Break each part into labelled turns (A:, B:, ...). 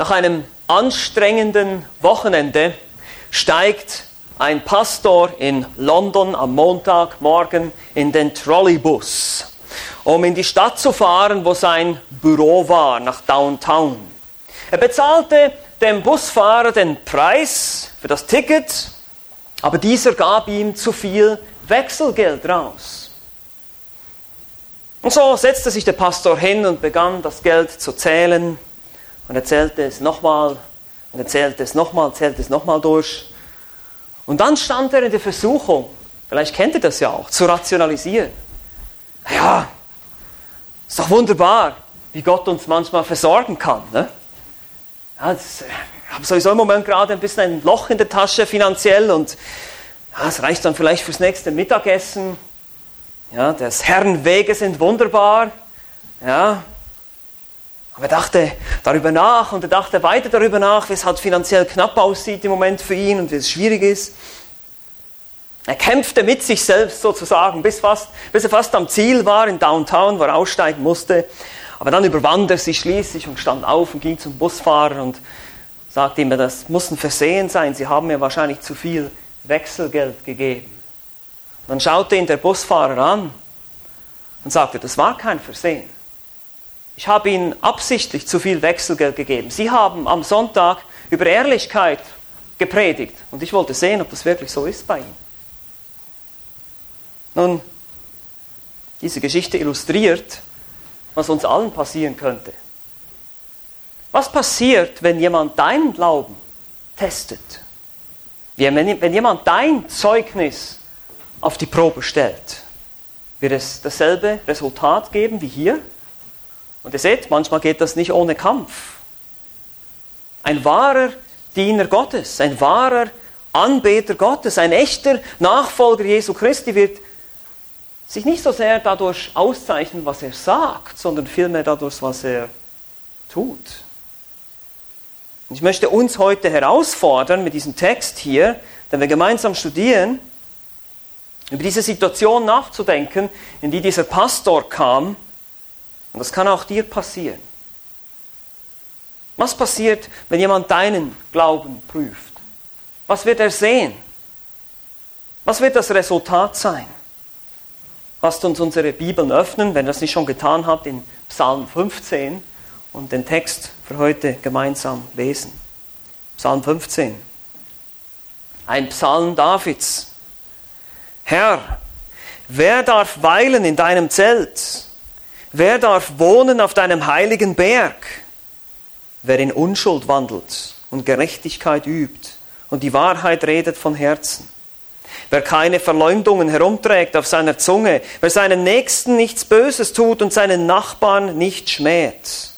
A: Nach einem anstrengenden Wochenende steigt ein Pastor in London am Montagmorgen in den Trolleybus, um in die Stadt zu fahren, wo sein Büro war, nach Downtown. Er bezahlte dem Busfahrer den Preis für das Ticket, aber dieser gab ihm zu viel Wechselgeld raus. Und so setzte sich der Pastor hin und begann das Geld zu zählen und er zählte es nochmal und er zählte es nochmal, zählte es nochmal durch. Und dann stand er in der Versuchung, vielleicht kennt ihr das ja auch, zu rationalisieren. Ja, ist doch wunderbar, wie Gott uns manchmal versorgen kann. Ne? Ja, das, ich habe sowieso im Moment gerade ein bisschen ein Loch in der Tasche finanziell und ja, es reicht dann vielleicht fürs nächste Mittagessen. Ja, des Herrn Wege sind wunderbar. Ja, aber er dachte darüber nach und er dachte weiter darüber nach, wie es halt finanziell knapp aussieht im Moment für ihn und wie es schwierig ist. Er kämpfte mit sich selbst sozusagen, bis, fast, bis er fast am Ziel war in Downtown, wo er aussteigen musste. Aber dann überwand er sich schließlich und stand auf und ging zum Busfahrer und sagte ihm, das muss ein Versehen sein, Sie haben mir wahrscheinlich zu viel Wechselgeld gegeben. dann schaute ihn der Busfahrer an und sagte, das war kein Versehen. Ich habe Ihnen absichtlich zu viel Wechselgeld gegeben. Sie haben am Sonntag über Ehrlichkeit gepredigt und ich wollte sehen, ob das wirklich so ist bei Ihnen. Nun, diese Geschichte illustriert, was uns allen passieren könnte. Was passiert, wenn jemand deinen Glauben testet? Wenn jemand dein Zeugnis auf die Probe stellt, wird es dasselbe Resultat geben wie hier? Und ihr seht, manchmal geht das nicht ohne Kampf. Ein wahrer Diener Gottes, ein wahrer Anbeter Gottes, ein echter Nachfolger Jesu Christi wird sich nicht so sehr dadurch auszeichnen, was er sagt, sondern vielmehr dadurch, was er tut. Und ich möchte uns heute herausfordern mit diesem Text hier, den wir gemeinsam studieren, über diese Situation nachzudenken, in die dieser Pastor kam und das kann auch dir passieren. Was passiert, wenn jemand deinen Glauben prüft? Was wird er sehen? Was wird das Resultat sein? Lasst uns unsere Bibeln öffnen, wenn ihr das nicht schon getan habt, in Psalm 15 und den Text für heute gemeinsam lesen. Psalm 15. Ein Psalm Davids. Herr, wer darf weilen in deinem Zelt? Wer darf wohnen auf deinem heiligen Berg? Wer in Unschuld wandelt und Gerechtigkeit übt und die Wahrheit redet von Herzen. Wer keine Verleumdungen herumträgt auf seiner Zunge, wer seinen Nächsten nichts Böses tut und seinen Nachbarn nicht schmäht.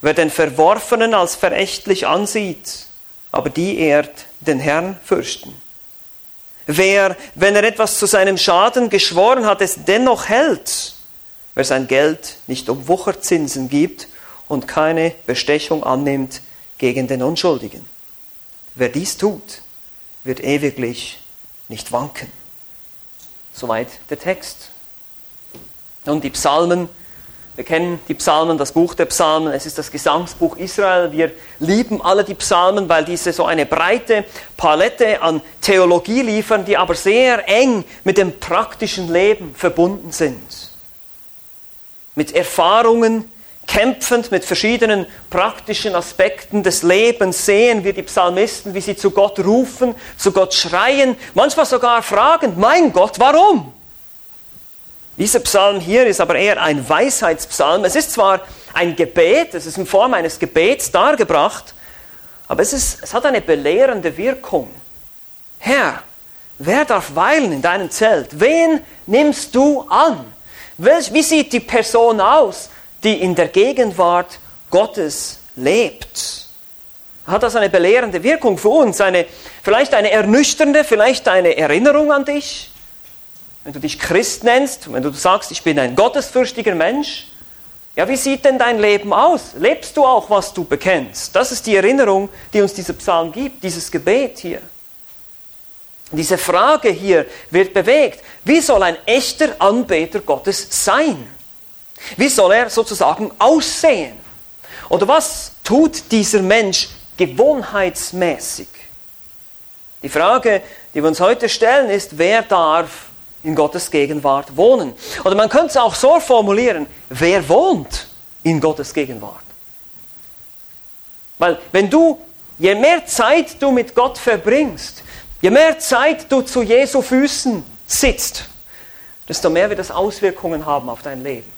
A: Wer den Verworfenen als verächtlich ansieht, aber die ehrt den Herrn fürchten. Wer, wenn er etwas zu seinem Schaden geschworen hat, es dennoch hält, wer sein Geld nicht um Wucherzinsen gibt und keine Bestechung annimmt gegen den Unschuldigen. Wer dies tut, wird ewiglich nicht wanken. Soweit der Text. Nun die Psalmen. Wir kennen die Psalmen, das Buch der Psalmen. Es ist das Gesangsbuch Israel. Wir lieben alle die Psalmen, weil diese so eine breite Palette an Theologie liefern, die aber sehr eng mit dem praktischen Leben verbunden sind mit Erfahrungen, kämpfend mit verschiedenen praktischen Aspekten des Lebens sehen wir die Psalmisten, wie sie zu Gott rufen, zu Gott schreien, manchmal sogar fragen, mein Gott, warum? Dieser Psalm hier ist aber eher ein Weisheitspsalm. Es ist zwar ein Gebet, es ist in Form eines Gebets dargebracht, aber es, ist, es hat eine belehrende Wirkung. Herr, wer darf weilen in deinem Zelt? Wen nimmst du an? Wie sieht die Person aus, die in der Gegenwart Gottes lebt? Hat das eine belehrende Wirkung für uns? Eine, vielleicht eine ernüchternde, vielleicht eine Erinnerung an dich? Wenn du dich Christ nennst, wenn du sagst, ich bin ein gottesfürchtiger Mensch, ja, wie sieht denn dein Leben aus? Lebst du auch, was du bekennst? Das ist die Erinnerung, die uns dieser Psalm gibt, dieses Gebet hier. Diese Frage hier wird bewegt. Wie soll ein echter Anbeter Gottes sein? Wie soll er sozusagen aussehen? Oder was tut dieser Mensch gewohnheitsmäßig? Die Frage, die wir uns heute stellen, ist, wer darf in Gottes Gegenwart wohnen? Oder man könnte es auch so formulieren, wer wohnt in Gottes Gegenwart? Weil wenn du, je mehr Zeit du mit Gott verbringst, je mehr Zeit du zu Jesu Füßen sitzt, desto mehr wird das Auswirkungen haben auf dein Leben.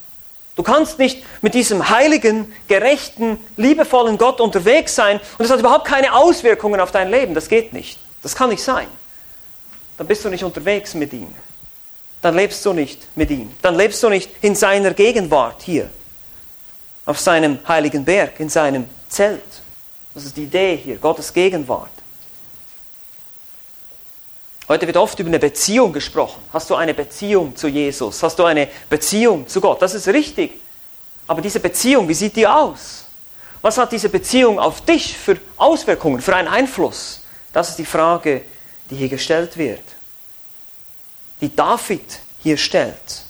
A: Du kannst nicht mit diesem heiligen, gerechten, liebevollen Gott unterwegs sein und es hat überhaupt keine Auswirkungen auf dein Leben. Das geht nicht. Das kann nicht sein. Dann bist du nicht unterwegs mit ihm. Dann lebst du nicht mit ihm. Dann lebst du nicht in seiner Gegenwart hier, auf seinem heiligen Berg, in seinem Zelt. Das ist die Idee hier, Gottes Gegenwart. Heute wird oft über eine Beziehung gesprochen. Hast du eine Beziehung zu Jesus? Hast du eine Beziehung zu Gott? Das ist richtig. Aber diese Beziehung, wie sieht die aus? Was hat diese Beziehung auf dich für Auswirkungen, für einen Einfluss? Das ist die Frage, die hier gestellt wird. Die David hier stellt.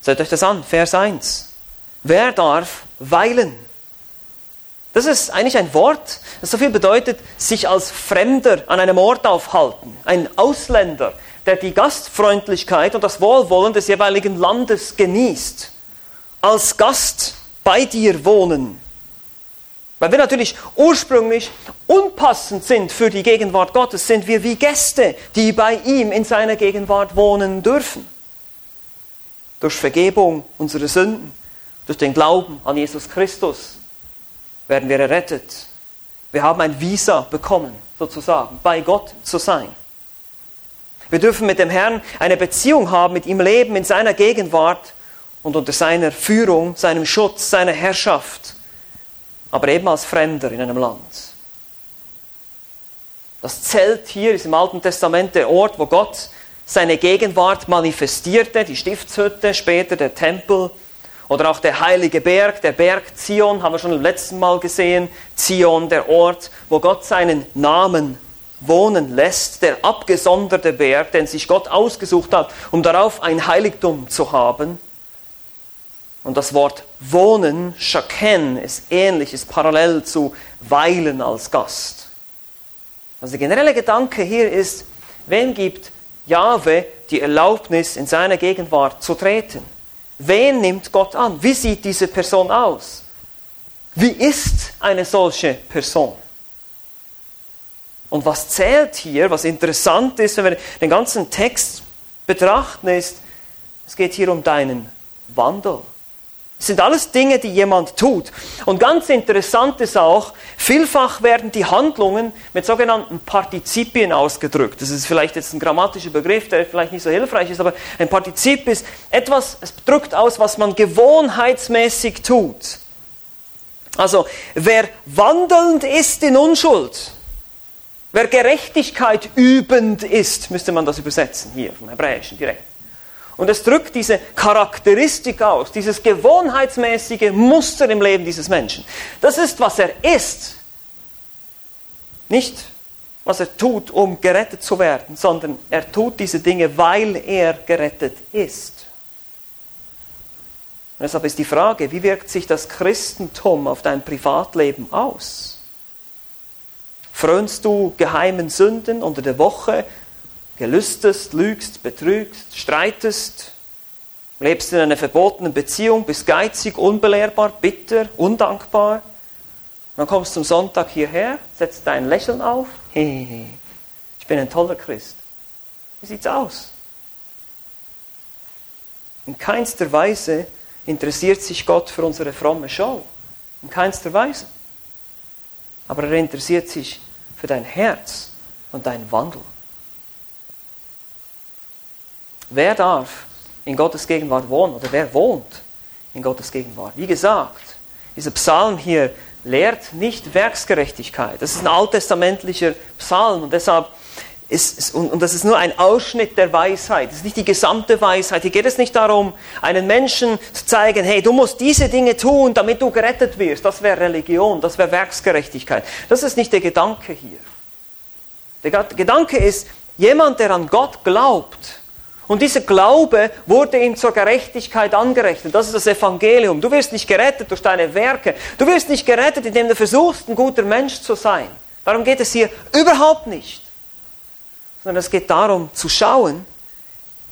A: Seht euch das an, Vers 1. Wer darf weilen? Das ist eigentlich ein Wort, das so viel bedeutet, sich als Fremder an einem Ort aufhalten. Ein Ausländer, der die Gastfreundlichkeit und das Wohlwollen des jeweiligen Landes genießt. Als Gast bei dir wohnen. Weil wir natürlich ursprünglich unpassend sind für die Gegenwart Gottes, sind wir wie Gäste, die bei ihm in seiner Gegenwart wohnen dürfen. Durch Vergebung unserer Sünden, durch den Glauben an Jesus Christus werden wir errettet. Wir haben ein Visa bekommen, sozusagen, bei Gott zu sein. Wir dürfen mit dem Herrn eine Beziehung haben, mit ihm leben in seiner Gegenwart und unter seiner Führung, seinem Schutz, seiner Herrschaft, aber eben als Fremder in einem Land. Das Zelt hier ist im Alten Testament der Ort, wo Gott seine Gegenwart manifestierte, die Stiftshütte, später der Tempel. Oder auch der heilige Berg, der Berg Zion, haben wir schon im letzten Mal gesehen. Zion, der Ort, wo Gott seinen Namen wohnen lässt, der abgesonderte Berg, den sich Gott ausgesucht hat, um darauf ein Heiligtum zu haben. Und das Wort wohnen, shaken, ist ähnlich, ist parallel zu weilen als Gast. Also der generelle Gedanke hier ist, wem gibt Jahwe die Erlaubnis, in seiner Gegenwart zu treten? Wen nimmt Gott an? Wie sieht diese Person aus? Wie ist eine solche Person? Und was zählt hier, was interessant ist, wenn wir den ganzen Text betrachten, ist, es geht hier um deinen Wandel. Das sind alles Dinge, die jemand tut. Und ganz interessant ist auch, vielfach werden die Handlungen mit sogenannten Partizipien ausgedrückt. Das ist vielleicht jetzt ein grammatischer Begriff, der vielleicht nicht so hilfreich ist, aber ein Partizip ist etwas, es drückt aus, was man gewohnheitsmäßig tut. Also, wer wandelnd ist in Unschuld, wer Gerechtigkeit übend ist, müsste man das übersetzen hier vom Hebräischen direkt. Und es drückt diese Charakteristik aus, dieses gewohnheitsmäßige Muster im Leben dieses Menschen. Das ist, was er ist. Nicht, was er tut, um gerettet zu werden, sondern er tut diese Dinge, weil er gerettet ist. Und deshalb ist die Frage, wie wirkt sich das Christentum auf dein Privatleben aus? Frönst du geheimen Sünden unter der Woche gelüstest, lügst, betrügst, streitest, lebst in einer verbotenen Beziehung, bist geizig, unbelehrbar, bitter, undankbar. dann kommst du zum Sonntag hierher, setzt dein Lächeln auf. Ich bin ein toller Christ. Wie sieht's aus? In keinster Weise interessiert sich Gott für unsere fromme Show. In keinster Weise. Aber er interessiert sich für dein Herz und dein Wandel. Wer darf in Gottes Gegenwart wohnen oder wer wohnt in Gottes Gegenwart? Wie gesagt, dieser Psalm hier lehrt nicht Werksgerechtigkeit. Das ist ein alttestamentlicher Psalm und deshalb ist, und, und das ist nur ein Ausschnitt der Weisheit. Das ist nicht die gesamte Weisheit. Hier geht es nicht darum, einen Menschen zu zeigen, hey, du musst diese Dinge tun, damit du gerettet wirst. Das wäre Religion, das wäre Werksgerechtigkeit. Das ist nicht der Gedanke hier. Der Gedanke ist, jemand, der an Gott glaubt, Und dieser Glaube wurde ihm zur Gerechtigkeit angerechnet. Das ist das Evangelium. Du wirst nicht gerettet durch deine Werke. Du wirst nicht gerettet, indem du versuchst, ein guter Mensch zu sein. Darum geht es hier überhaupt nicht. Sondern es geht darum zu schauen,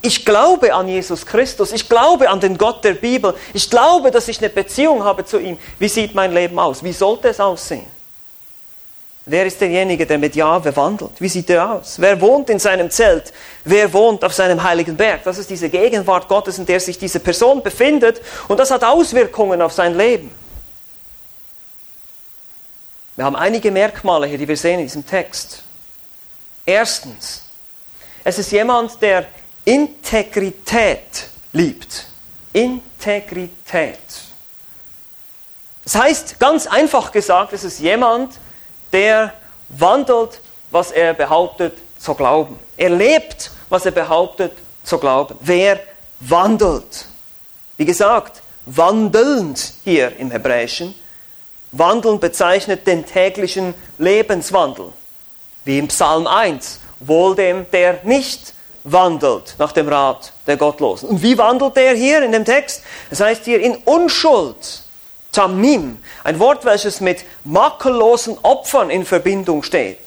A: ich glaube an Jesus Christus, ich glaube an den Gott der Bibel, ich glaube, dass ich eine Beziehung habe zu ihm. Wie sieht mein Leben aus? Wie sollte es aussehen? Wer ist derjenige, der mit Jahwe wandelt? Wie sieht er aus? Wer wohnt in seinem Zelt? Wer wohnt auf seinem heiligen Berg? Das ist diese Gegenwart Gottes, in der sich diese Person befindet und das hat Auswirkungen auf sein Leben. Wir haben einige Merkmale hier, die wir sehen in diesem Text. Erstens, es ist jemand, der Integrität liebt. Integrität. Das heißt, ganz einfach gesagt, es ist jemand, der der wandelt, was er behauptet zu glauben. Er lebt, was er behauptet zu glauben. Wer wandelt? Wie gesagt, wandelnd hier im Hebräischen. Wandeln bezeichnet den täglichen Lebenswandel. Wie im Psalm 1. Wohl dem, der nicht wandelt nach dem Rat der Gottlosen. Und wie wandelt der hier in dem Text? Das heißt hier in Unschuld Tamim, ein Wort, welches mit makellosen Opfern in Verbindung steht.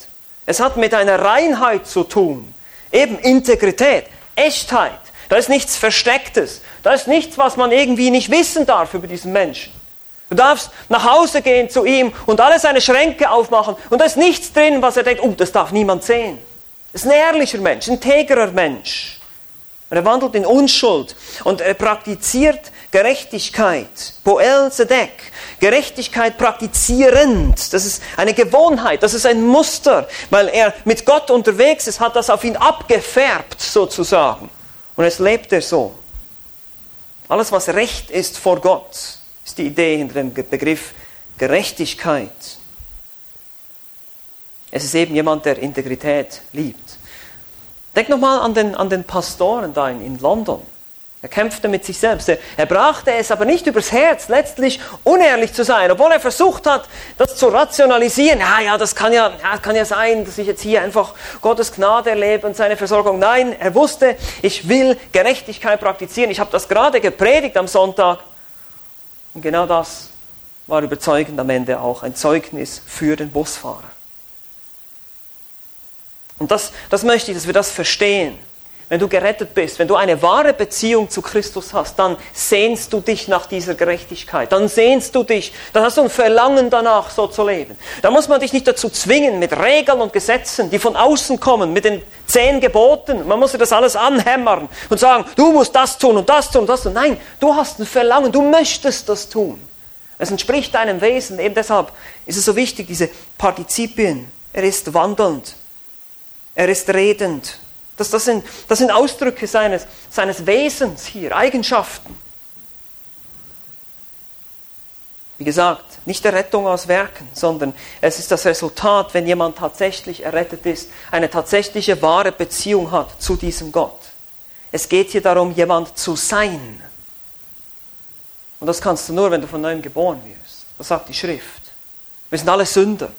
A: Es hat mit einer Reinheit zu tun, eben Integrität, Echtheit. Da ist nichts Verstecktes, da ist nichts, was man irgendwie nicht wissen darf über diesen Menschen. Du darfst nach Hause gehen zu ihm und alle seine Schränke aufmachen und da ist nichts drin, was er denkt, oh, das darf niemand sehen. Das ist ein ehrlicher Mensch, ein integrer Mensch. Und er wandelt in Unschuld und er praktiziert Gerechtigkeit. Boel Zedek. Gerechtigkeit praktizierend. Das ist eine Gewohnheit, das ist ein Muster. Weil er mit Gott unterwegs ist, hat das auf ihn abgefärbt sozusagen. Und es lebt er so. Alles, was recht ist vor Gott, ist die Idee hinter dem Begriff Gerechtigkeit. Es ist eben jemand, der Integrität liebt. Denk nochmal an den, an den Pastoren da in, in London. Er kämpfte mit sich selbst. Er, er, brachte es aber nicht übers Herz, letztlich unehrlich zu sein, obwohl er versucht hat, das zu rationalisieren. Ja, ja, das kann ja, ja, kann ja sein, dass ich jetzt hier einfach Gottes Gnade erlebe und seine Versorgung. Nein, er wusste, ich will Gerechtigkeit praktizieren. Ich habe das gerade gepredigt am Sonntag. Und genau das war überzeugend am Ende auch ein Zeugnis für den Busfahrer. Und das, das möchte ich, dass wir das verstehen. Wenn du gerettet bist, wenn du eine wahre Beziehung zu Christus hast, dann sehnst du dich nach dieser Gerechtigkeit. Dann sehnst du dich, dann hast du ein Verlangen danach, so zu leben. Da muss man dich nicht dazu zwingen mit Regeln und Gesetzen, die von außen kommen, mit den zehn Geboten. Man muss dir das alles anhämmern und sagen, du musst das tun und das tun und das tun. Nein, du hast ein Verlangen, du möchtest das tun. Es entspricht deinem Wesen. Eben deshalb ist es so wichtig, diese Partizipien. Er ist wandelnd. Er ist redend. Das, das, sind, das sind Ausdrücke seines, seines Wesens hier, Eigenschaften. Wie gesagt, nicht Errettung aus Werken, sondern es ist das Resultat, wenn jemand tatsächlich errettet ist, eine tatsächliche wahre Beziehung hat zu diesem Gott. Es geht hier darum, jemand zu sein. Und das kannst du nur, wenn du von neuem geboren wirst. Das sagt die Schrift. Wir sind alle Sünder.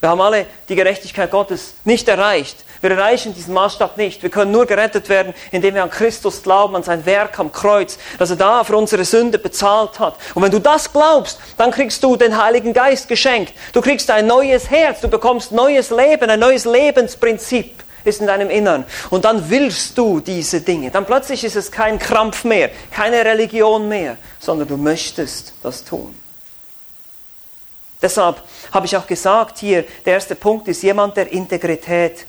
A: Wir haben alle die Gerechtigkeit Gottes nicht erreicht. Wir erreichen diesen Maßstab nicht. Wir können nur gerettet werden, indem wir an Christus glauben, an sein Werk am Kreuz, dass er da für unsere Sünde bezahlt hat. Und wenn du das glaubst, dann kriegst du den Heiligen Geist geschenkt. Du kriegst ein neues Herz, du bekommst neues Leben, ein neues Lebensprinzip ist in deinem Innern. Und dann willst du diese Dinge. Dann plötzlich ist es kein Krampf mehr, keine Religion mehr, sondern du möchtest das tun. Deshalb habe ich auch gesagt hier, der erste Punkt ist jemand, der Integrität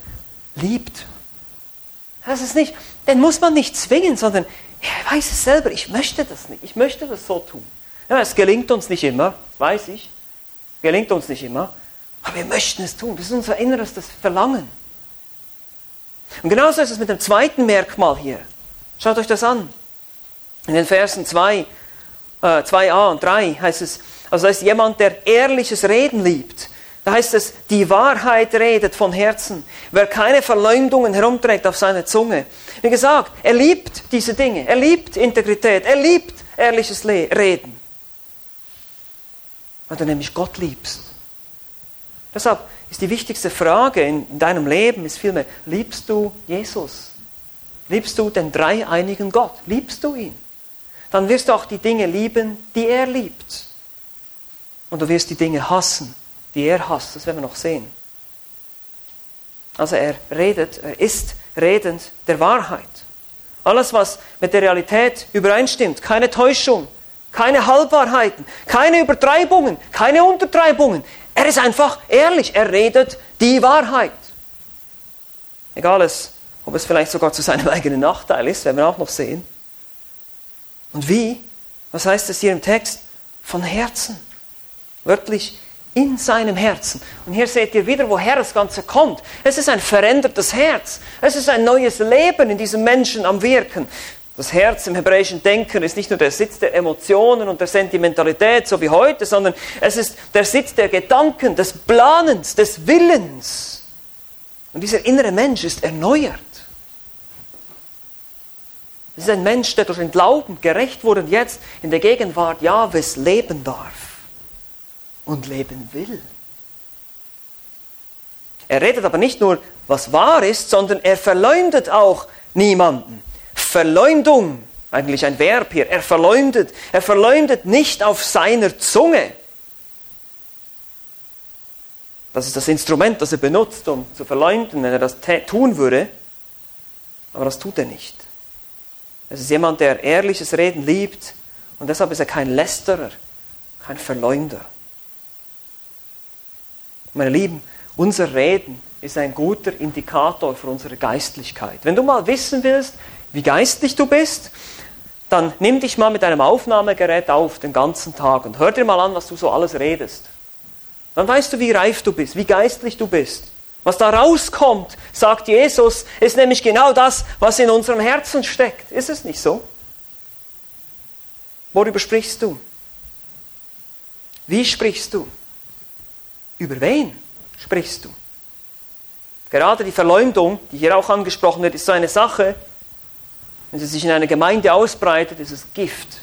A: liebt. Das ist nicht, den muss man nicht zwingen, sondern er weiß es selber, ich möchte das nicht, ich möchte das so tun. Ja, es gelingt uns nicht immer, weiß ich, gelingt uns nicht immer, aber wir möchten es tun, das ist unser innerstes Verlangen. Und genauso ist es mit dem zweiten Merkmal hier. Schaut euch das an. In den Versen 2, äh, 2a und 3 heißt es, also das ist jemand, der ehrliches Reden liebt. Da heißt es, die Wahrheit redet von Herzen. Wer keine Verleumdungen herumträgt auf seiner Zunge. Wie gesagt, er liebt diese Dinge. Er liebt Integrität. Er liebt ehrliches Reden. Weil du nämlich Gott liebst. Deshalb ist die wichtigste Frage in deinem Leben ist vielmehr, liebst du Jesus? Liebst du den dreieinigen Gott? Liebst du ihn? Dann wirst du auch die Dinge lieben, die er liebt. Und du wirst die Dinge hassen, die er hasst. Das werden wir noch sehen. Also er redet, er ist redend der Wahrheit. Alles, was mit der Realität übereinstimmt, keine Täuschung, keine Halbwahrheiten, keine Übertreibungen, keine Untertreibungen. Er ist einfach ehrlich, er redet die Wahrheit. Egal, es, ob es vielleicht sogar zu seinem eigenen Nachteil ist, werden wir auch noch sehen. Und wie? Was heißt es hier im Text? Von Herzen. Wörtlich in seinem Herzen. Und hier seht ihr wieder, woher das Ganze kommt. Es ist ein verändertes Herz. Es ist ein neues Leben in diesem Menschen am Wirken. Das Herz im hebräischen Denken ist nicht nur der Sitz der Emotionen und der Sentimentalität, so wie heute, sondern es ist der Sitz der Gedanken, des Planens, des Willens. Und dieser innere Mensch ist erneuert. Es ist ein Mensch, der durch den Glauben gerecht wurde und jetzt in der Gegenwart Jahwes leben darf und leben will. Er redet aber nicht nur, was wahr ist, sondern er verleumdet auch niemanden. Verleumdung, eigentlich ein Verb hier, er verleumdet. Er verleumdet nicht auf seiner Zunge. Das ist das Instrument, das er benutzt, um zu verleumden, wenn er das tun würde. Aber das tut er nicht. Es ist jemand, der ehrliches Reden liebt und deshalb ist er kein Lästerer, kein Verleumder. Meine Lieben, unser Reden ist ein guter Indikator für unsere Geistlichkeit. Wenn du mal wissen willst, wie geistlich du bist, dann nimm dich mal mit einem Aufnahmegerät auf den ganzen Tag und hör dir mal an, was du so alles redest. Dann weißt du, wie reif du bist, wie geistlich du bist. Was da rauskommt, sagt Jesus, ist nämlich genau das, was in unserem Herzen steckt. Ist es nicht so? Worüber sprichst du? Wie sprichst du? Über wen sprichst du? Gerade die Verleumdung, die hier auch angesprochen wird, ist so eine Sache, wenn sie sich in einer Gemeinde ausbreitet, ist es Gift.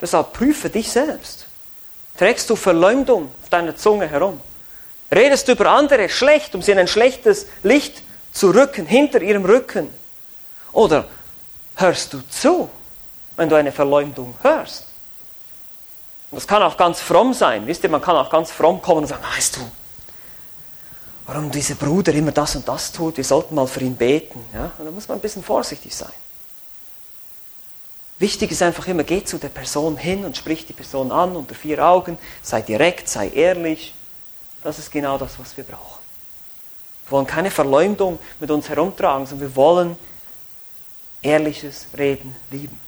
A: Deshalb prüfe dich selbst. Trägst du Verleumdung auf deiner Zunge herum? Redest du über andere schlecht, um sie in ein schlechtes Licht zu rücken, hinter ihrem Rücken? Oder hörst du zu, wenn du eine Verleumdung hörst? Das kann auch ganz fromm sein. Wisst ihr, man kann auch ganz fromm kommen und sagen, weißt du, warum dieser Bruder immer das und das tut, wir sollten mal für ihn beten. Ja? Und da muss man ein bisschen vorsichtig sein. Wichtig ist einfach immer, geh zu der Person hin und sprich die Person an unter vier Augen, sei direkt, sei ehrlich. Das ist genau das, was wir brauchen. Wir wollen keine Verleumdung mit uns herumtragen, sondern wir wollen ehrliches Reden lieben.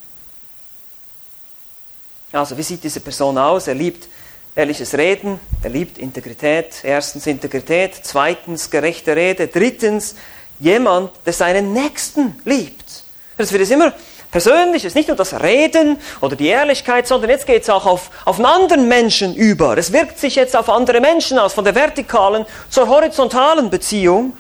A: Also, wie sieht diese Person aus? Er liebt ehrliches Reden, er liebt Integrität. Erstens Integrität, zweitens gerechte Rede, drittens jemand, der seinen Nächsten liebt. Das wird es immer persönlich, es ist nicht nur das Reden oder die Ehrlichkeit, sondern jetzt geht es auch auf, auf einen anderen Menschen über. Es wirkt sich jetzt auf andere Menschen aus, von der vertikalen zur horizontalen Beziehung.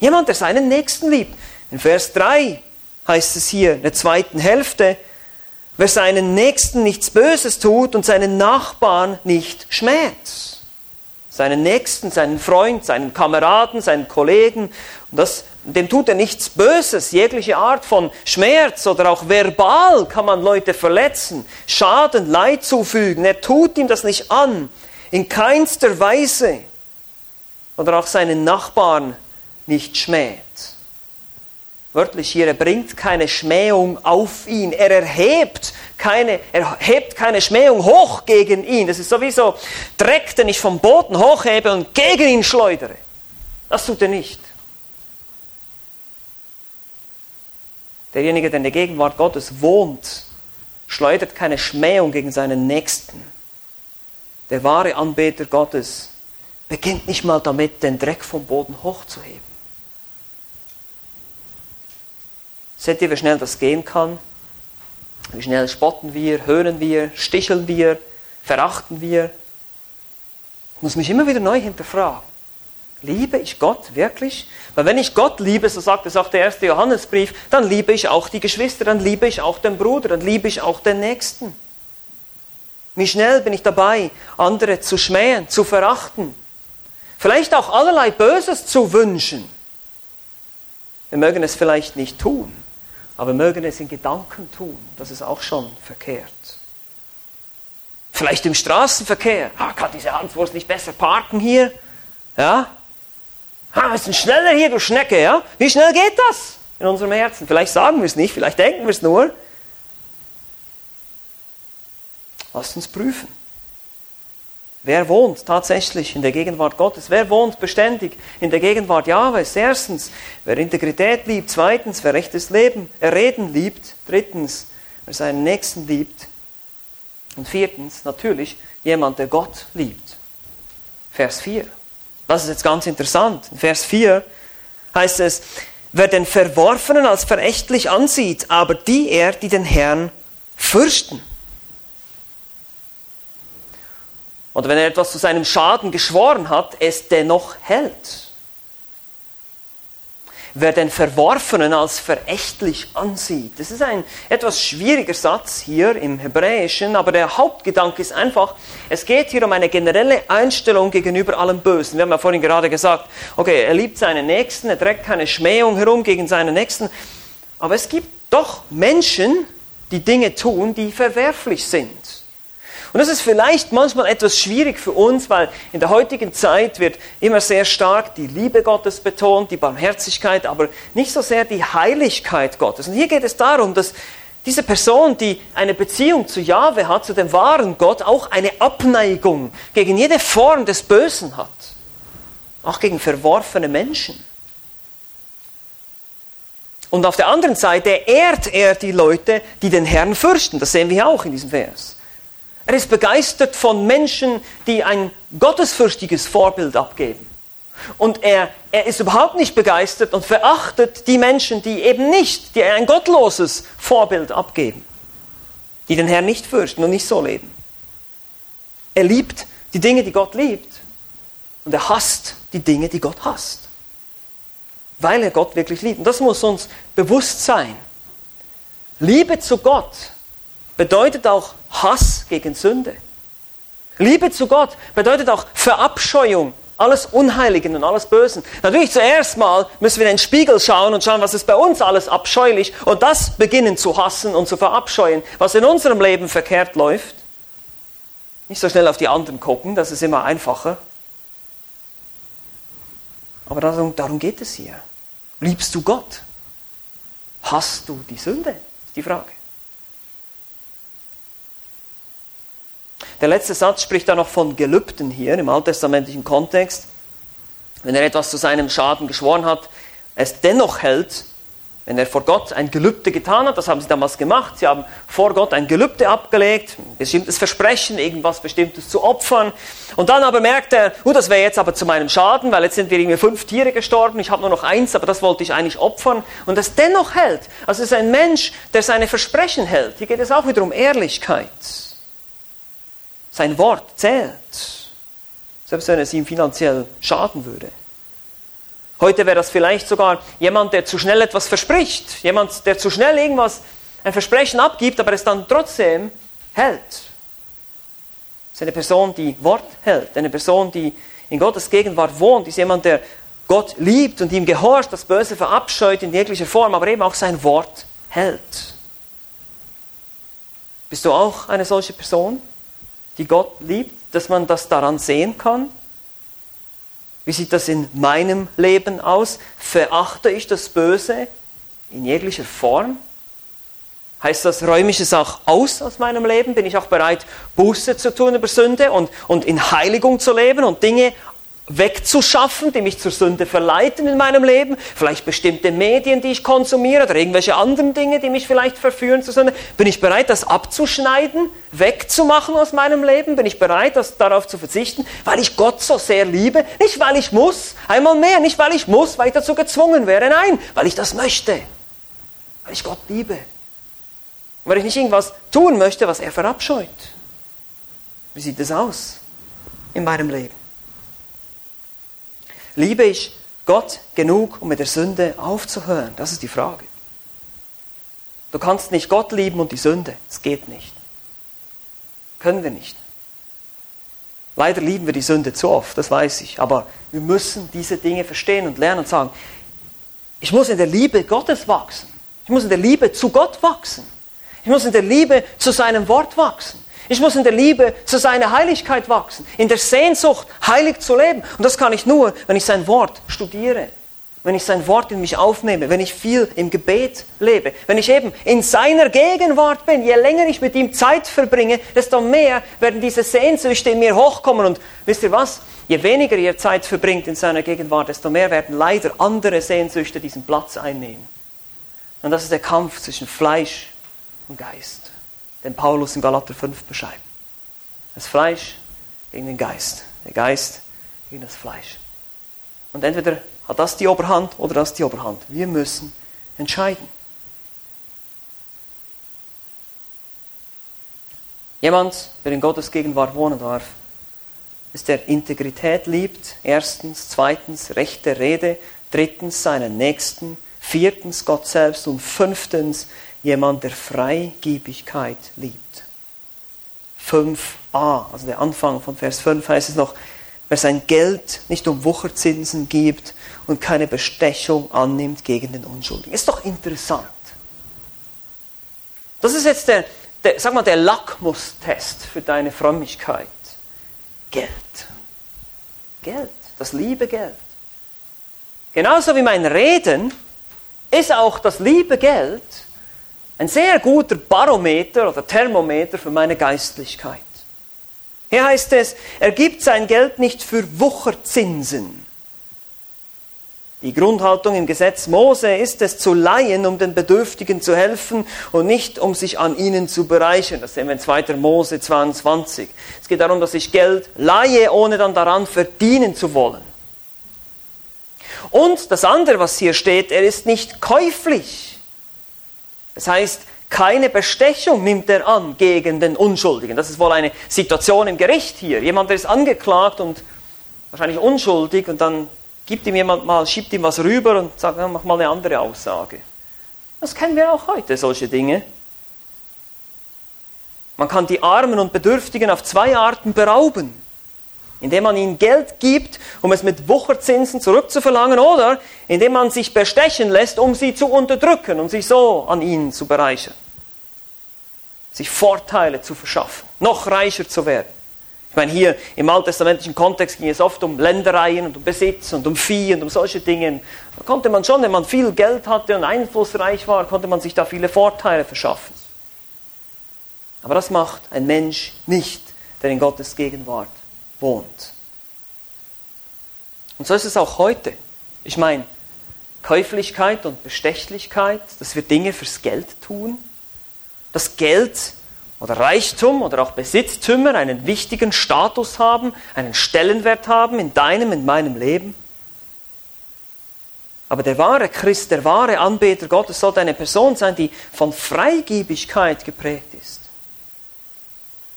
A: Jemand, der seinen Nächsten liebt. In Vers 3 heißt es hier, in der zweiten Hälfte, Wer seinen Nächsten nichts Böses tut und seinen Nachbarn nicht schmäht. Seinen Nächsten, seinen Freund, seinen Kameraden, seinen Kollegen. Das, dem tut er nichts Böses. Jegliche Art von Schmerz oder auch verbal kann man Leute verletzen, Schaden, Leid zufügen. Er tut ihm das nicht an. In keinster Weise. Oder auch seinen Nachbarn nicht schmäht. Wörtlich hier, er bringt keine Schmähung auf ihn. Er erhebt keine, er hebt keine Schmähung hoch gegen ihn. Das ist sowieso Dreck, den ich vom Boden hochhebe und gegen ihn schleudere. Das tut er nicht. Derjenige, der in der Gegenwart Gottes wohnt, schleudert keine Schmähung gegen seinen Nächsten. Der wahre Anbeter Gottes beginnt nicht mal damit, den Dreck vom Boden hochzuheben. Seht ihr, wie schnell das gehen kann? Wie schnell spotten wir, hören wir, sticheln wir, verachten wir? Ich muss mich immer wieder neu hinterfragen. Liebe ich Gott wirklich? Weil wenn ich Gott liebe, so sagt es auch der erste Johannesbrief, dann liebe ich auch die Geschwister, dann liebe ich auch den Bruder, dann liebe ich auch den Nächsten. Wie schnell bin ich dabei, andere zu schmähen, zu verachten, vielleicht auch allerlei Böses zu wünschen. Wir mögen es vielleicht nicht tun, aber mögen es in Gedanken tun. Das ist auch schon verkehrt. Vielleicht im Straßenverkehr. Ah, kann diese Hanswurst nicht besser parken hier? Ja? Ah, ist ein schneller hier, du Schnecke, ja? Wie schnell geht das in unserem Herzen? Vielleicht sagen wir es nicht, vielleicht denken wir es nur. Lasst uns prüfen. Wer wohnt tatsächlich in der Gegenwart Gottes? Wer wohnt beständig in der Gegenwart Jahwes? Erstens, wer Integrität liebt. Zweitens, wer rechtes Leben, Reden liebt. Drittens, wer seinen Nächsten liebt. Und viertens, natürlich, jemand, der Gott liebt. Vers 4. Das ist jetzt ganz interessant. In Vers 4 heißt es, wer den Verworfenen als verächtlich ansieht, aber die er, die den Herrn fürchten. Oder wenn er etwas zu seinem Schaden geschworen hat, es dennoch hält. Wer den Verworfenen als verächtlich ansieht. Das ist ein etwas schwieriger Satz hier im Hebräischen, aber der Hauptgedanke ist einfach, es geht hier um eine generelle Einstellung gegenüber allem Bösen. Wir haben ja vorhin gerade gesagt, okay, er liebt seinen Nächsten, er trägt keine Schmähung herum gegen seinen Nächsten, aber es gibt doch Menschen, die Dinge tun, die verwerflich sind. Und das ist vielleicht manchmal etwas schwierig für uns, weil in der heutigen Zeit wird immer sehr stark die Liebe Gottes betont, die Barmherzigkeit, aber nicht so sehr die Heiligkeit Gottes. Und hier geht es darum, dass diese Person, die eine Beziehung zu Jahwe hat, zu dem wahren Gott, auch eine Abneigung gegen jede Form des Bösen hat. Auch gegen verworfene Menschen. Und auf der anderen Seite ehrt er die Leute, die den Herrn fürchten. Das sehen wir auch in diesem Vers. Er ist begeistert von Menschen, die ein gottesfürchtiges Vorbild abgeben. Und er, er ist überhaupt nicht begeistert und verachtet die Menschen, die eben nicht, die ein gottloses Vorbild abgeben, die den Herrn nicht fürchten und nicht so leben. Er liebt die Dinge, die Gott liebt und er hasst die Dinge, die Gott hasst, weil er Gott wirklich liebt. Und das muss uns bewusst sein. Liebe zu Gott bedeutet auch Hass gegen Sünde. Liebe zu Gott bedeutet auch Verabscheuung alles Unheiligen und alles Bösen. Natürlich zuerst mal müssen wir in den Spiegel schauen und schauen, was ist bei uns alles abscheulich und das beginnen zu hassen und zu verabscheuen, was in unserem Leben verkehrt läuft. Nicht so schnell auf die anderen gucken, das ist immer einfacher. Aber darum, darum geht es hier. Liebst du Gott? Hast du die Sünde? Ist die Frage. Der letzte Satz spricht da noch von Gelübden hier im alttestamentlichen Kontext. Wenn er etwas zu seinem Schaden geschworen hat, es dennoch hält, wenn er vor Gott ein Gelübde getan hat, das haben sie damals gemacht, sie haben vor Gott ein Gelübde abgelegt, ein bestimmtes Versprechen, irgendwas Bestimmtes zu opfern. Und dann aber merkt er, uh, das wäre jetzt aber zu meinem Schaden, weil jetzt sind wir irgendwie fünf Tiere gestorben, ich habe nur noch eins, aber das wollte ich eigentlich opfern. Und das dennoch hält. Also es ist ein Mensch, der seine Versprechen hält. Hier geht es auch wieder um Ehrlichkeit. Sein Wort zählt, selbst wenn es ihm finanziell schaden würde. Heute wäre das vielleicht sogar jemand, der zu schnell etwas verspricht, jemand, der zu schnell irgendwas, ein Versprechen abgibt, aber es dann trotzdem hält. Das ist eine Person, die Wort hält, eine Person, die in Gottes Gegenwart wohnt, ist jemand, der Gott liebt und ihm gehorcht, das Böse verabscheut in jeglicher Form, aber eben auch sein Wort hält. Bist du auch eine solche Person? Die Gott liebt, dass man das daran sehen kann? Wie sieht das in meinem Leben aus? Verachte ich das Böse in jeglicher Form? Heißt das, räume ich es auch aus aus meinem Leben? Bin ich auch bereit, Buße zu tun über Sünde und, und in Heiligung zu leben und Dinge wegzuschaffen, die mich zur Sünde verleiten in meinem Leben, vielleicht bestimmte Medien, die ich konsumiere oder irgendwelche anderen Dinge, die mich vielleicht verführen zur Sünde. Bin ich bereit, das abzuschneiden, wegzumachen aus meinem Leben? Bin ich bereit, das darauf zu verzichten, weil ich Gott so sehr liebe? Nicht, weil ich muss, einmal mehr, nicht, weil ich muss, weil ich dazu gezwungen wäre, nein, weil ich das möchte, weil ich Gott liebe, weil ich nicht irgendwas tun möchte, was er verabscheut. Wie sieht es aus in meinem Leben? Liebe ich Gott genug, um mit der Sünde aufzuhören? Das ist die Frage. Du kannst nicht Gott lieben und die Sünde. Es geht nicht. Können wir nicht. Leider lieben wir die Sünde zu oft, das weiß ich. Aber wir müssen diese Dinge verstehen und lernen und sagen, Ich muss in der Liebe Gottes wachsen. Ich muss in der Liebe zu Gott wachsen. Ich muss in der Liebe zu seinem Wort wachsen. Ich muss in der Liebe zu seiner Heiligkeit wachsen, in der Sehnsucht, heilig zu leben. Und das kann ich nur, wenn ich sein Wort studiere, wenn ich sein Wort in mich aufnehme, wenn ich viel im Gebet lebe, wenn ich eben in seiner Gegenwart bin. Je länger ich mit ihm Zeit verbringe, desto mehr werden diese Sehnsüchte in mir hochkommen. Und wisst ihr was? Je weniger ihr Zeit verbringt in seiner Gegenwart, desto mehr werden leider andere Sehnsüchte diesen Platz einnehmen. Und das ist der Kampf zwischen Fleisch und Geist, den Paulus in Galater 5 beschreibt. Das Fleisch gegen den Geist, der Geist gegen das Fleisch. Und entweder hat das die Oberhand oder das die Oberhand. Wir müssen entscheiden. Jemand, der in Gottes Gegenwart wohnen darf, ist der Integrität liebt, erstens, zweitens rechte Rede, drittens seinen Nächsten, viertens Gott selbst und fünftens jemand, der Freigiebigkeit liebt. 5a, also der Anfang von Vers 5 heißt es noch, wer sein Geld nicht um Wucherzinsen gibt und keine Bestechung annimmt gegen den Unschuldigen. Ist doch interessant. Das ist jetzt der, der sag mal, der Lackmustest für deine Frömmigkeit. Geld. Geld, das liebe Geld. Genauso wie mein Reden ist auch das liebe Geld ein sehr guter Barometer oder Thermometer für meine Geistlichkeit. Hier heißt es, er gibt sein Geld nicht für Wucherzinsen. Die Grundhaltung im Gesetz Mose ist es zu leihen, um den Bedürftigen zu helfen und nicht um sich an ihnen zu bereichern. Das sehen wir in 2. Mose 22. Es geht darum, dass ich Geld leihe, ohne dann daran verdienen zu wollen. Und das andere, was hier steht, er ist nicht käuflich. Das heißt, keine Bestechung nimmt er an gegen den Unschuldigen. Das ist wohl eine Situation im Gericht hier. Jemand, der ist angeklagt und wahrscheinlich unschuldig und dann gibt ihm jemand mal, schiebt ihm was rüber und sagt, mach mal eine andere Aussage. Das kennen wir auch heute, solche Dinge. Man kann die Armen und Bedürftigen auf zwei Arten berauben. Indem man ihnen Geld gibt, um es mit Wucherzinsen zurückzuverlangen, oder indem man sich bestechen lässt, um sie zu unterdrücken, um sich so an ihnen zu bereichern. Sich Vorteile zu verschaffen, noch reicher zu werden. Ich meine, hier im alttestamentlichen Kontext ging es oft um Ländereien und um Besitz und um Vieh und um solche Dinge. Da konnte man schon, wenn man viel Geld hatte und einflussreich war, konnte man sich da viele Vorteile verschaffen. Aber das macht ein Mensch nicht, der in Gottes Gegenwart wohnt. Und so ist es auch heute. Ich meine, Käuflichkeit und Bestechlichkeit, dass wir Dinge fürs Geld tun. Das Geld oder Reichtum oder auch Besitztümer einen wichtigen Status haben, einen Stellenwert haben in deinem, in meinem Leben. Aber der wahre Christ, der wahre Anbeter Gottes sollte eine Person sein, die von Freigebigkeit geprägt ist.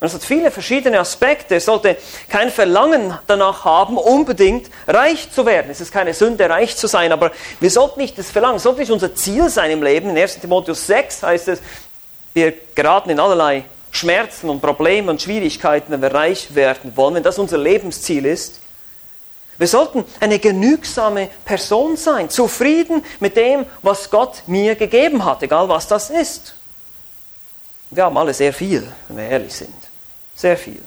A: Und es hat viele verschiedene Aspekte. Es sollte kein Verlangen danach haben, unbedingt reich zu werden. Es ist keine Sünde, reich zu sein, aber wir sollten nicht das Verlangen, es sollte nicht unser Ziel sein im Leben. In 1 Timotheus 6 heißt es, wir geraten in allerlei Schmerzen und Probleme und Schwierigkeiten, wenn wir reich werden wollen, wenn das unser Lebensziel ist. Wir sollten eine genügsame Person sein, zufrieden mit dem, was Gott mir gegeben hat, egal was das ist. Wir haben alle sehr viel, wenn wir ehrlich sind. Sehr viel.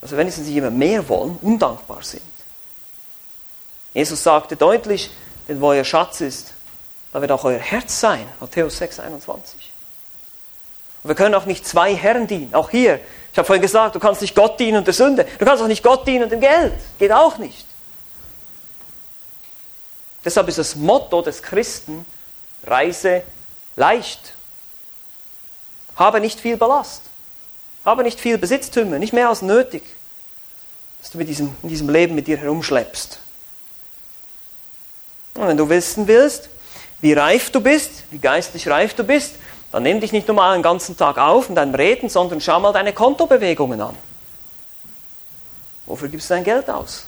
A: Also wenigstens nicht immer mehr wollen, undankbar sind. Jesus sagte deutlich, denn wo euer Schatz ist, da wird auch euer Herz sein. Matthäus 6, 21. Und wir können auch nicht zwei Herren dienen. Auch hier, ich habe vorhin gesagt, du kannst nicht Gott dienen und der Sünde. Du kannst auch nicht Gott dienen und dem Geld. Geht auch nicht. Deshalb ist das Motto des Christen, reise leicht. Habe nicht viel Ballast. Habe nicht viel Besitztümer, nicht mehr als nötig, dass du mit diesem, in diesem Leben mit dir herumschleppst. Und wenn du wissen willst, wie reif du bist, wie geistlich reif du bist, dann nimm dich nicht nur mal einen ganzen Tag auf in deinem Reden, sondern schau mal deine Kontobewegungen an. Wofür gibst du dein Geld aus?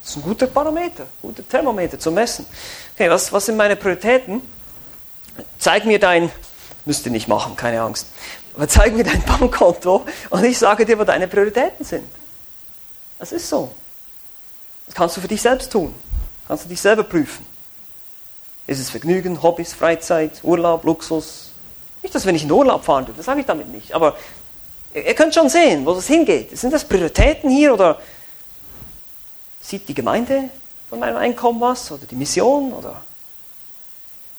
A: Das ist ein guter Parameter, ein guter Thermometer zum Messen. Okay, was, was sind meine Prioritäten? Zeig mir dein, müsst ihr nicht machen, keine Angst, aber zeig mir dein Bankkonto und ich sage dir, wo deine Prioritäten sind. Das ist so. Das kannst du für dich selbst tun. Kannst du dich selber prüfen. Ist es Vergnügen, Hobbys, Freizeit, Urlaub, Luxus? Nicht, dass wir nicht in Urlaub fahren dürfen, das sage ich damit nicht. Aber ihr könnt schon sehen, wo das hingeht. Sind das Prioritäten hier oder sieht die Gemeinde von meinem Einkommen was oder die Mission oder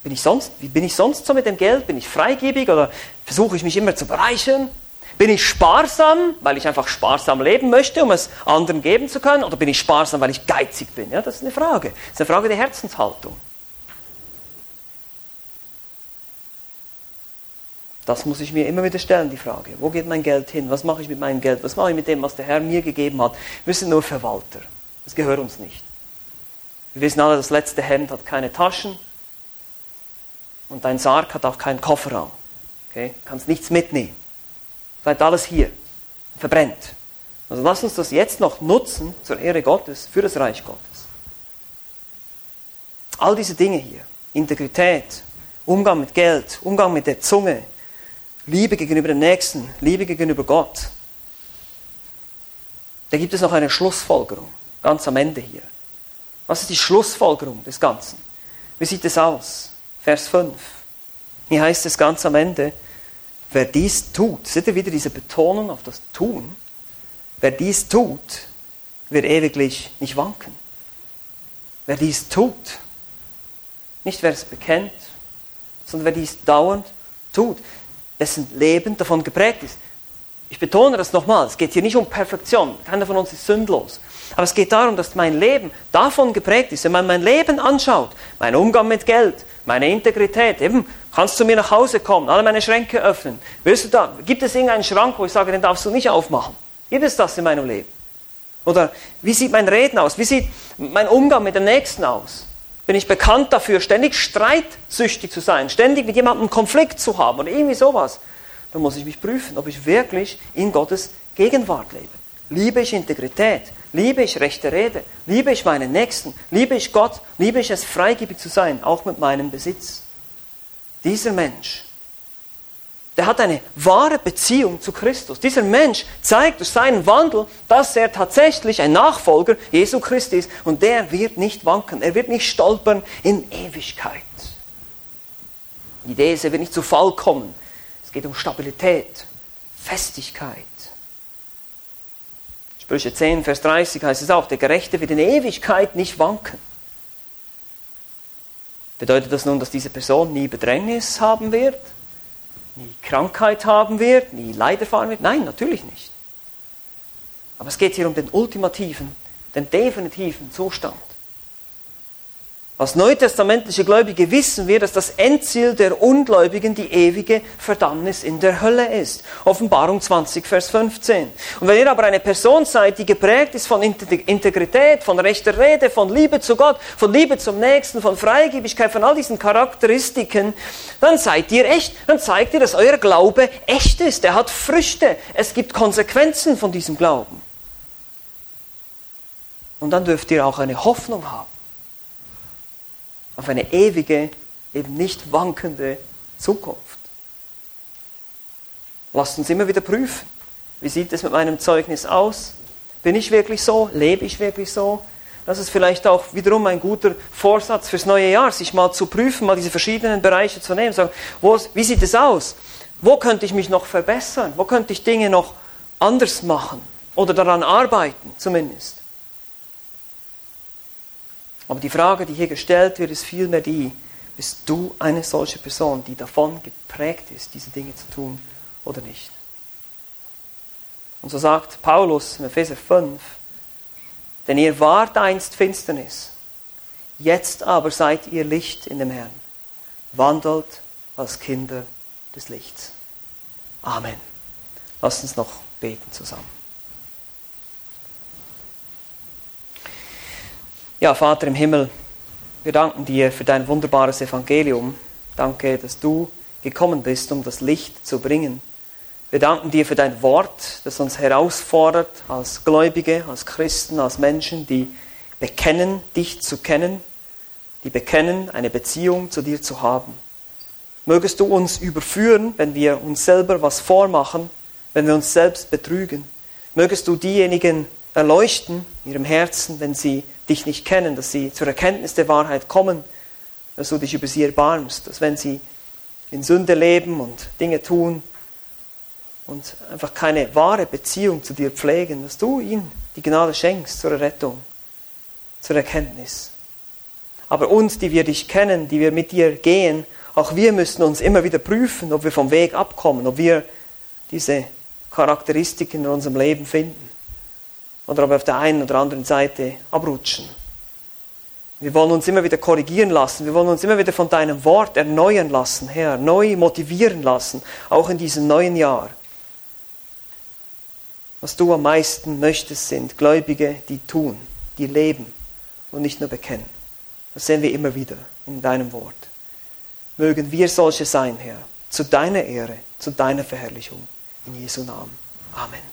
A: bin ich sonst, wie bin ich sonst so mit dem Geld? Bin ich freigebig oder versuche ich mich immer zu bereichern? Bin ich sparsam, weil ich einfach sparsam leben möchte, um es anderen geben zu können? Oder bin ich sparsam, weil ich geizig bin? Ja, das ist eine Frage. Das ist eine Frage der Herzenshaltung. Das muss ich mir immer wieder stellen, die Frage. Wo geht mein Geld hin? Was mache ich mit meinem Geld? Was mache ich mit dem, was der Herr mir gegeben hat? Wir sind nur Verwalter. Das gehört uns nicht. Wir wissen alle, das letzte Hemd hat keine Taschen und dein Sarg hat auch keinen Kofferraum. Okay? Kannst nichts mitnehmen. Bleibt alles hier. Verbrennt. Also lass uns das jetzt noch nutzen zur Ehre Gottes, für das Reich Gottes. All diese Dinge hier. Integrität, Umgang mit Geld, Umgang mit der Zunge, Liebe gegenüber dem Nächsten, Liebe gegenüber Gott. Da gibt es noch eine Schlussfolgerung, ganz am Ende hier. Was ist die Schlussfolgerung des Ganzen? Wie sieht es aus? Vers 5. Hier heißt es ganz am Ende, wer dies tut, seht ihr wieder diese Betonung auf das Tun? Wer dies tut, wird ewiglich nicht wanken. Wer dies tut, nicht wer es bekennt, sondern wer dies dauernd tut, dessen Leben davon geprägt ist. Ich betone das nochmal, es geht hier nicht um Perfektion, keiner von uns ist sündlos. Aber es geht darum, dass mein Leben davon geprägt ist. Wenn man mein Leben anschaut, mein Umgang mit Geld, meine Integrität, eben, kannst du mir nach Hause kommen, alle meine Schränke öffnen. Willst du da, gibt es irgendeinen Schrank, wo ich sage, den darfst du nicht aufmachen? Gibt es das in meinem Leben? Oder wie sieht mein Reden aus? Wie sieht mein Umgang mit dem Nächsten aus? Bin ich bekannt dafür, ständig streitsüchtig zu sein, ständig mit jemandem Konflikt zu haben oder irgendwie sowas? Dann muss ich mich prüfen, ob ich wirklich in Gottes Gegenwart lebe. Liebe ich Integrität? Liebe ich rechte Rede? Liebe ich meinen Nächsten? Liebe ich Gott? Liebe ich es, freigebig zu sein, auch mit meinem Besitz? Dieser Mensch, der hat eine wahre Beziehung zu Christus. Dieser Mensch zeigt durch seinen Wandel, dass er tatsächlich ein Nachfolger Jesu Christi ist und der wird nicht wanken, er wird nicht stolpern in Ewigkeit. Die Idee ist, er wird nicht zu Fall kommen. Es geht um Stabilität, Festigkeit. Sprüche 10, Vers 30 heißt es auch, der Gerechte wird in Ewigkeit nicht wanken. Bedeutet das nun, dass diese Person nie Bedrängnis haben wird? Nie Krankheit haben wird? Nie Leid erfahren wird? Nein, natürlich nicht. Aber es geht hier um den ultimativen, den definitiven Zustand. Als neutestamentliche Gläubige wissen wir, dass das Endziel der Ungläubigen die ewige Verdammnis in der Hölle ist. Offenbarung 20, Vers 15. Und wenn ihr aber eine Person seid, die geprägt ist von Integrität, von rechter Rede, von Liebe zu Gott, von Liebe zum Nächsten, von Freigebigkeit, von all diesen Charakteristiken, dann seid ihr echt, dann zeigt ihr, dass euer Glaube echt ist. Er hat Früchte. Es gibt Konsequenzen von diesem Glauben. Und dann dürft ihr auch eine Hoffnung haben auf eine ewige, eben nicht wankende Zukunft. Lasst uns immer wieder prüfen, wie sieht es mit meinem Zeugnis aus? Bin ich wirklich so? Lebe ich wirklich so? Das ist vielleicht auch wiederum ein guter Vorsatz fürs neue Jahr, sich mal zu prüfen, mal diese verschiedenen Bereiche zu nehmen, sagen, wo, wie sieht es aus? Wo könnte ich mich noch verbessern? Wo könnte ich Dinge noch anders machen? Oder daran arbeiten zumindest? Aber die Frage, die hier gestellt wird, ist vielmehr die, bist du eine solche Person, die davon geprägt ist, diese Dinge zu tun oder nicht? Und so sagt Paulus in Epheser 5, denn ihr wart einst Finsternis, jetzt aber seid ihr Licht in dem Herrn, wandelt als Kinder des Lichts. Amen. Lasst uns noch beten zusammen. Ja, Vater im Himmel, wir danken dir für dein wunderbares Evangelium. Danke, dass du gekommen bist, um das Licht zu bringen. Wir danken dir für dein Wort, das uns herausfordert, als Gläubige, als Christen, als Menschen, die bekennen, dich zu kennen, die bekennen, eine Beziehung zu dir zu haben. Mögest du uns überführen, wenn wir uns selber was vormachen, wenn wir uns selbst betrügen. Mögest du diejenigen erleuchten in ihrem Herzen, wenn sie dich nicht kennen, dass sie zur Erkenntnis der Wahrheit kommen, dass du dich über sie erbarmst, dass wenn sie in Sünde leben und Dinge tun und einfach keine wahre Beziehung zu dir pflegen, dass du ihnen die Gnade schenkst zur Rettung, zur Erkenntnis. Aber uns, die wir dich kennen, die wir mit dir gehen, auch wir müssen uns immer wieder prüfen, ob wir vom Weg abkommen, ob wir diese Charakteristiken in unserem Leben finden oder ob wir auf der einen oder anderen Seite abrutschen. Wir wollen uns immer wieder korrigieren lassen. Wir wollen uns immer wieder von deinem Wort erneuern lassen, Herr, neu motivieren lassen, auch in diesem neuen Jahr. Was du am meisten möchtest, sind Gläubige, die tun, die leben und nicht nur bekennen. Das sehen wir immer wieder in deinem Wort. Mögen wir solche sein, Herr, zu deiner Ehre, zu deiner Verherrlichung. In Jesu Namen. Amen.